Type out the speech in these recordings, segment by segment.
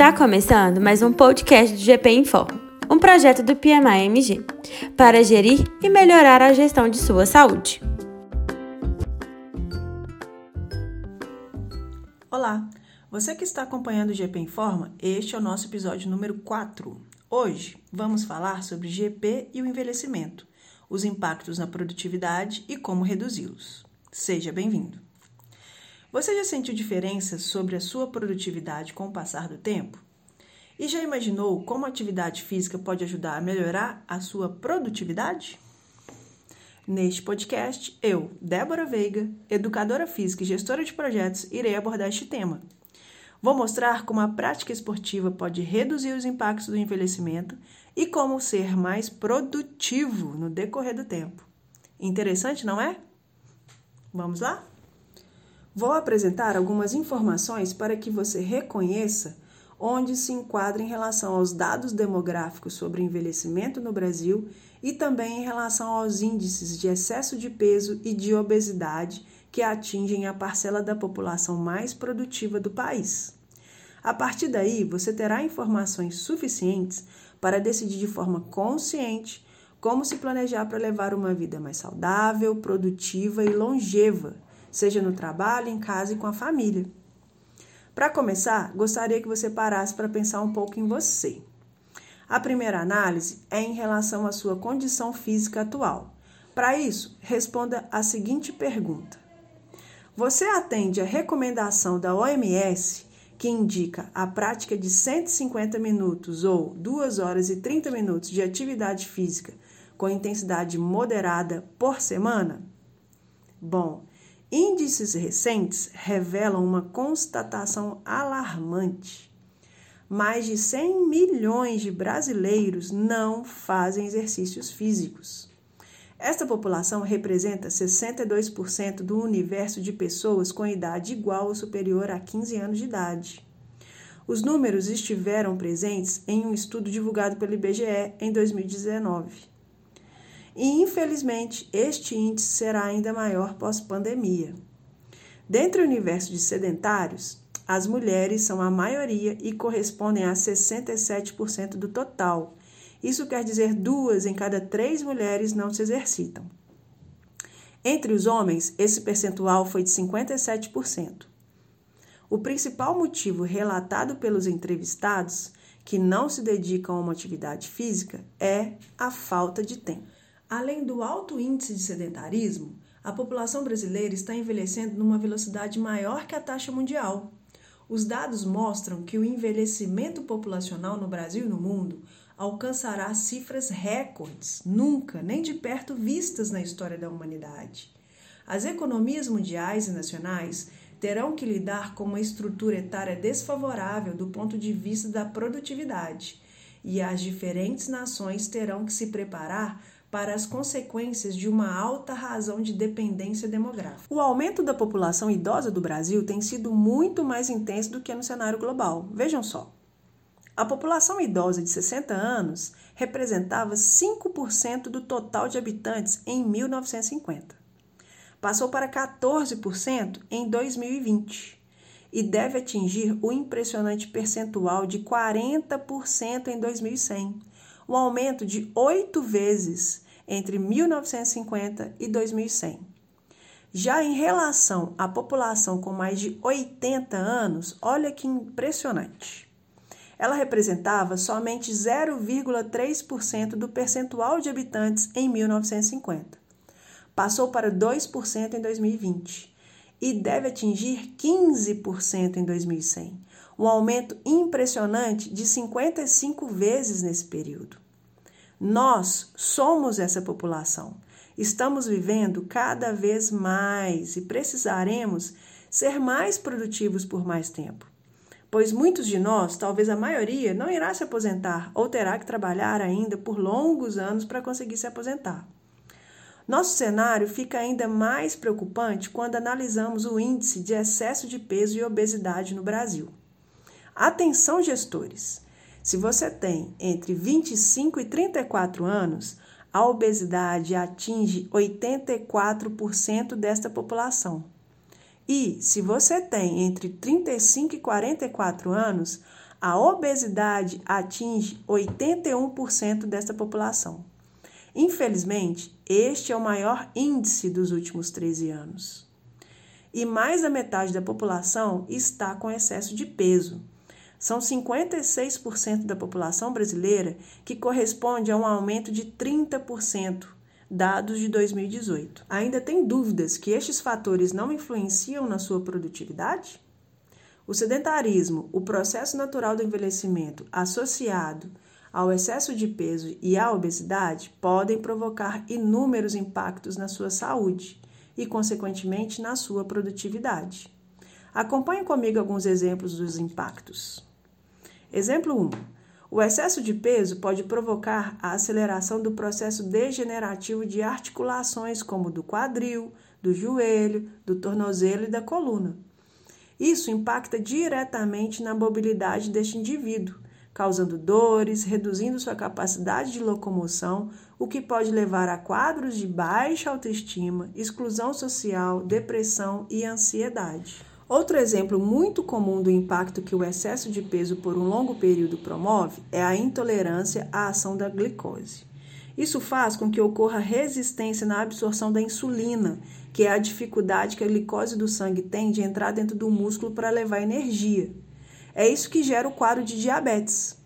Está começando mais um podcast do GP Informa, um projeto do PMI-MG, para gerir e melhorar a gestão de sua saúde. Olá, você que está acompanhando o GP Informa, este é o nosso episódio número 4. Hoje vamos falar sobre GP e o envelhecimento, os impactos na produtividade e como reduzi-los. Seja bem-vindo! Você já sentiu diferença sobre a sua produtividade com o passar do tempo? E já imaginou como a atividade física pode ajudar a melhorar a sua produtividade? Neste podcast, eu, Débora Veiga, educadora física e gestora de projetos, irei abordar este tema. Vou mostrar como a prática esportiva pode reduzir os impactos do envelhecimento e como ser mais produtivo no decorrer do tempo. Interessante, não é? Vamos lá? Vou apresentar algumas informações para que você reconheça onde se enquadra em relação aos dados demográficos sobre envelhecimento no Brasil e também em relação aos índices de excesso de peso e de obesidade que atingem a parcela da população mais produtiva do país. A partir daí, você terá informações suficientes para decidir de forma consciente como se planejar para levar uma vida mais saudável, produtiva e longeva seja no trabalho, em casa e com a família. Para começar, gostaria que você parasse para pensar um pouco em você. A primeira análise é em relação à sua condição física atual. Para isso, responda a seguinte pergunta: Você atende a recomendação da OMS que indica a prática de 150 minutos ou 2 horas e 30 minutos de atividade física com intensidade moderada por semana? Bom, Índices recentes revelam uma constatação alarmante. Mais de 100 milhões de brasileiros não fazem exercícios físicos. Esta população representa 62% do universo de pessoas com idade igual ou superior a 15 anos de idade. Os números estiveram presentes em um estudo divulgado pelo IBGE em 2019 e, infelizmente, este índice será ainda maior pós-pandemia. Dentre o universo de sedentários, as mulheres são a maioria e correspondem a 67% do total. Isso quer dizer duas em cada três mulheres não se exercitam. Entre os homens, esse percentual foi de 57%. O principal motivo relatado pelos entrevistados que não se dedicam a uma atividade física é a falta de tempo. Além do alto índice de sedentarismo, a população brasileira está envelhecendo numa velocidade maior que a taxa mundial. Os dados mostram que o envelhecimento populacional no Brasil e no mundo alcançará cifras recordes, nunca nem de perto vistas na história da humanidade. As economias mundiais e nacionais terão que lidar com uma estrutura etária desfavorável do ponto de vista da produtividade, e as diferentes nações terão que se preparar para as consequências de uma alta razão de dependência demográfica. O aumento da população idosa do Brasil tem sido muito mais intenso do que no cenário global. Vejam só. A população idosa de 60 anos representava 5% do total de habitantes em 1950. Passou para 14% em 2020 e deve atingir o impressionante percentual de 40% em 2100 um aumento de oito vezes entre 1950 e 2100. Já em relação à população com mais de 80 anos, olha que impressionante. Ela representava somente 0,3% do percentual de habitantes em 1950. Passou para 2% em 2020 e deve atingir 15% em 2100, um aumento impressionante de 55 vezes nesse período. Nós somos essa população. Estamos vivendo cada vez mais e precisaremos ser mais produtivos por mais tempo. Pois muitos de nós, talvez a maioria, não irá se aposentar ou terá que trabalhar ainda por longos anos para conseguir se aposentar. Nosso cenário fica ainda mais preocupante quando analisamos o índice de excesso de peso e obesidade no Brasil. Atenção, gestores! Se você tem entre 25 e 34 anos, a obesidade atinge 84% desta população. E se você tem entre 35 e 44 anos, a obesidade atinge 81% desta população. Infelizmente, este é o maior índice dos últimos 13 anos. E mais da metade da população está com excesso de peso. São 56% da população brasileira, que corresponde a um aumento de 30%, dados de 2018. Ainda tem dúvidas que estes fatores não influenciam na sua produtividade? O sedentarismo, o processo natural do envelhecimento associado ao excesso de peso e à obesidade podem provocar inúmeros impactos na sua saúde e, consequentemente, na sua produtividade. Acompanhe comigo alguns exemplos dos impactos. Exemplo 1. O excesso de peso pode provocar a aceleração do processo degenerativo de articulações como do quadril, do joelho, do tornozelo e da coluna. Isso impacta diretamente na mobilidade deste indivíduo, causando dores, reduzindo sua capacidade de locomoção, o que pode levar a quadros de baixa autoestima, exclusão social, depressão e ansiedade. Outro exemplo muito comum do impacto que o excesso de peso por um longo período promove é a intolerância à ação da glicose. Isso faz com que ocorra resistência na absorção da insulina, que é a dificuldade que a glicose do sangue tem de entrar dentro do músculo para levar energia. É isso que gera o quadro de diabetes.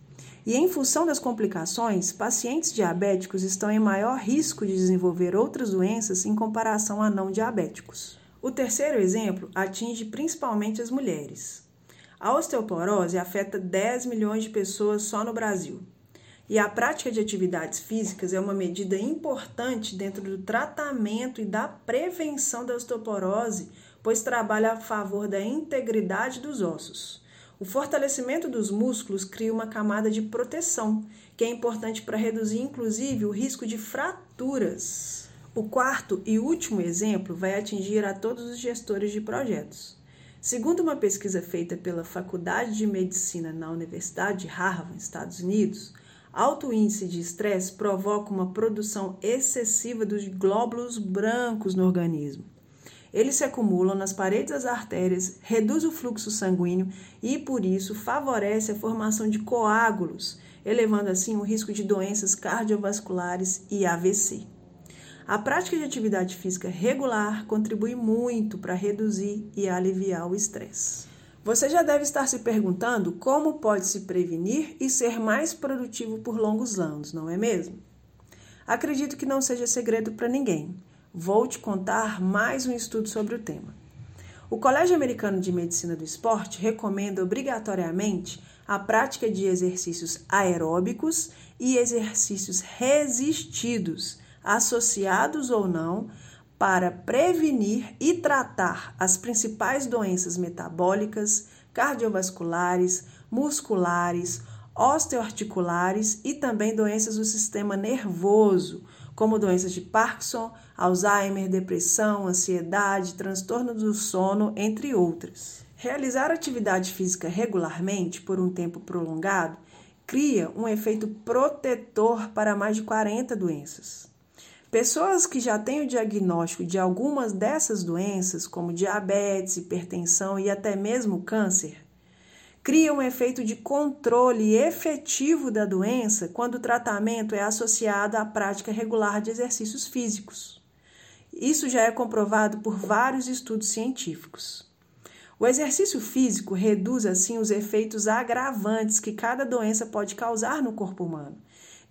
E em função das complicações, pacientes diabéticos estão em maior risco de desenvolver outras doenças em comparação a não diabéticos. O terceiro exemplo atinge principalmente as mulheres. A osteoporose afeta 10 milhões de pessoas só no Brasil. E a prática de atividades físicas é uma medida importante dentro do tratamento e da prevenção da osteoporose, pois trabalha a favor da integridade dos ossos. O fortalecimento dos músculos cria uma camada de proteção, que é importante para reduzir inclusive o risco de fraturas. O quarto e último exemplo vai atingir a todos os gestores de projetos. Segundo uma pesquisa feita pela Faculdade de Medicina na Universidade de Harvard, Estados Unidos, Alto índice de estresse provoca uma produção excessiva dos glóbulos brancos no organismo. Eles se acumulam nas paredes das artérias, reduz o fluxo sanguíneo e, por isso, favorece a formação de coágulos, elevando assim o risco de doenças cardiovasculares e AVC. A prática de atividade física regular contribui muito para reduzir e aliviar o estresse. Você já deve estar se perguntando como pode se prevenir e ser mais produtivo por longos anos, não é mesmo? Acredito que não seja segredo para ninguém. Vou te contar mais um estudo sobre o tema. O Colégio Americano de Medicina do Esporte recomenda obrigatoriamente a prática de exercícios aeróbicos e exercícios resistidos, associados ou não, para prevenir e tratar as principais doenças metabólicas, cardiovasculares, musculares, osteoarticulares e também doenças do sistema nervoso, como doenças de Parkinson, Alzheimer, depressão, ansiedade, transtorno do sono, entre outras. Realizar atividade física regularmente por um tempo prolongado cria um efeito protetor para mais de 40 doenças. Pessoas que já têm o diagnóstico de algumas dessas doenças, como diabetes, hipertensão e até mesmo câncer, criam um efeito de controle efetivo da doença quando o tratamento é associado à prática regular de exercícios físicos. Isso já é comprovado por vários estudos científicos. O exercício físico reduz assim os efeitos agravantes que cada doença pode causar no corpo humano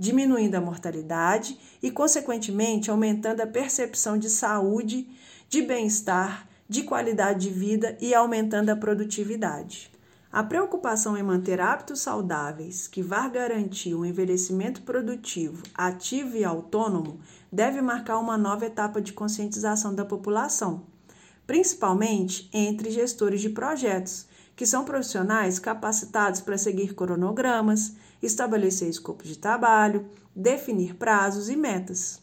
diminuindo a mortalidade e, consequentemente, aumentando a percepção de saúde, de bem-estar, de qualidade de vida e aumentando a produtividade. A preocupação em manter hábitos saudáveis que vá garantir um envelhecimento produtivo, ativo e autônomo deve marcar uma nova etapa de conscientização da população, principalmente entre gestores de projetos, que são profissionais capacitados para seguir cronogramas, estabelecer escopo de trabalho, definir prazos e metas.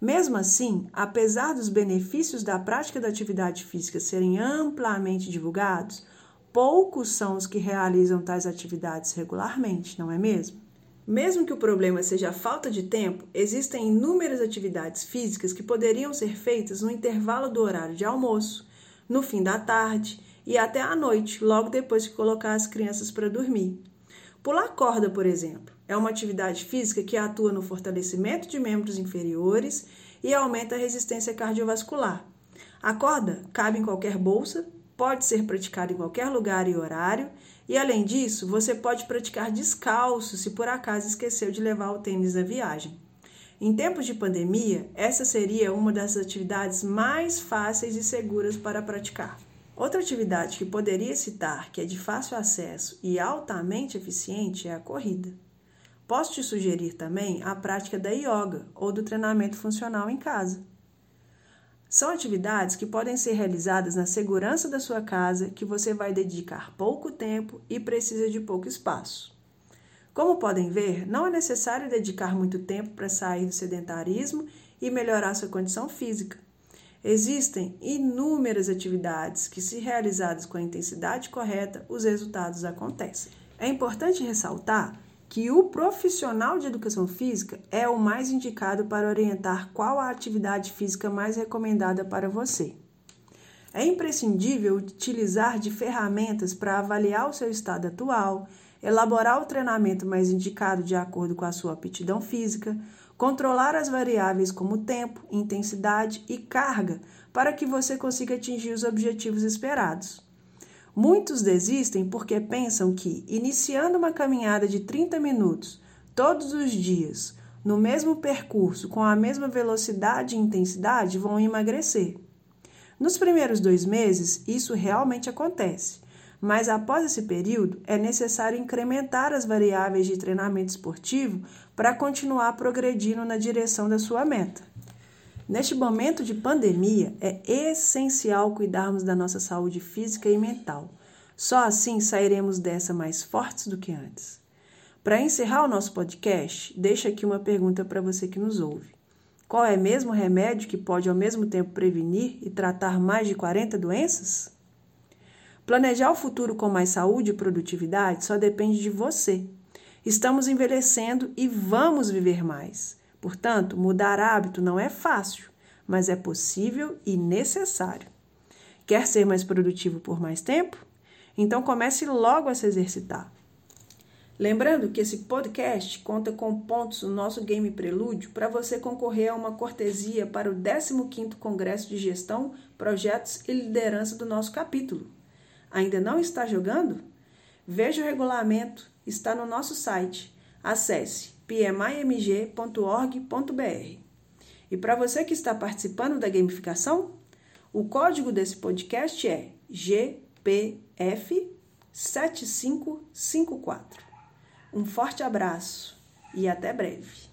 Mesmo assim, apesar dos benefícios da prática da atividade física serem amplamente divulgados, poucos são os que realizam tais atividades regularmente, não é mesmo? Mesmo que o problema seja a falta de tempo, existem inúmeras atividades físicas que poderiam ser feitas no intervalo do horário de almoço, no fim da tarde e até à noite, logo depois que colocar as crianças para dormir. Pular corda, por exemplo, é uma atividade física que atua no fortalecimento de membros inferiores e aumenta a resistência cardiovascular. A corda cabe em qualquer bolsa, pode ser praticada em qualquer lugar e horário, e além disso, você pode praticar descalço se por acaso esqueceu de levar o tênis na viagem. Em tempos de pandemia, essa seria uma das atividades mais fáceis e seguras para praticar. Outra atividade que poderia citar que é de fácil acesso e altamente eficiente é a corrida. Posso te sugerir também a prática da yoga ou do treinamento funcional em casa. São atividades que podem ser realizadas na segurança da sua casa, que você vai dedicar pouco tempo e precisa de pouco espaço. Como podem ver, não é necessário dedicar muito tempo para sair do sedentarismo e melhorar sua condição física. Existem inúmeras atividades que, se realizadas com a intensidade correta, os resultados acontecem. É importante ressaltar que o profissional de educação física é o mais indicado para orientar qual a atividade física mais recomendada para você. É imprescindível utilizar de ferramentas para avaliar o seu estado atual, elaborar o treinamento mais indicado de acordo com a sua aptidão física, Controlar as variáveis como tempo, intensidade e carga para que você consiga atingir os objetivos esperados. Muitos desistem porque pensam que, iniciando uma caminhada de 30 minutos todos os dias, no mesmo percurso, com a mesma velocidade e intensidade, vão emagrecer. Nos primeiros dois meses, isso realmente acontece, mas após esse período é necessário incrementar as variáveis de treinamento esportivo para continuar progredindo na direção da sua meta. Neste momento de pandemia, é essencial cuidarmos da nossa saúde física e mental. Só assim sairemos dessa mais fortes do que antes. Para encerrar o nosso podcast, deixo aqui uma pergunta para você que nos ouve. Qual é mesmo o remédio que pode ao mesmo tempo prevenir e tratar mais de 40 doenças? Planejar o futuro com mais saúde e produtividade só depende de você. Estamos envelhecendo e vamos viver mais. Portanto, mudar hábito não é fácil, mas é possível e necessário. Quer ser mais produtivo por mais tempo? Então comece logo a se exercitar. Lembrando que esse podcast conta com pontos no nosso Game Prelúdio para você concorrer a uma cortesia para o 15º Congresso de Gestão, Projetos e Liderança do nosso capítulo. Ainda não está jogando? Veja o regulamento, está no nosso site. Acesse pmimg.org.br. E para você que está participando da gamificação, o código desse podcast é GPF7554. Um forte abraço e até breve.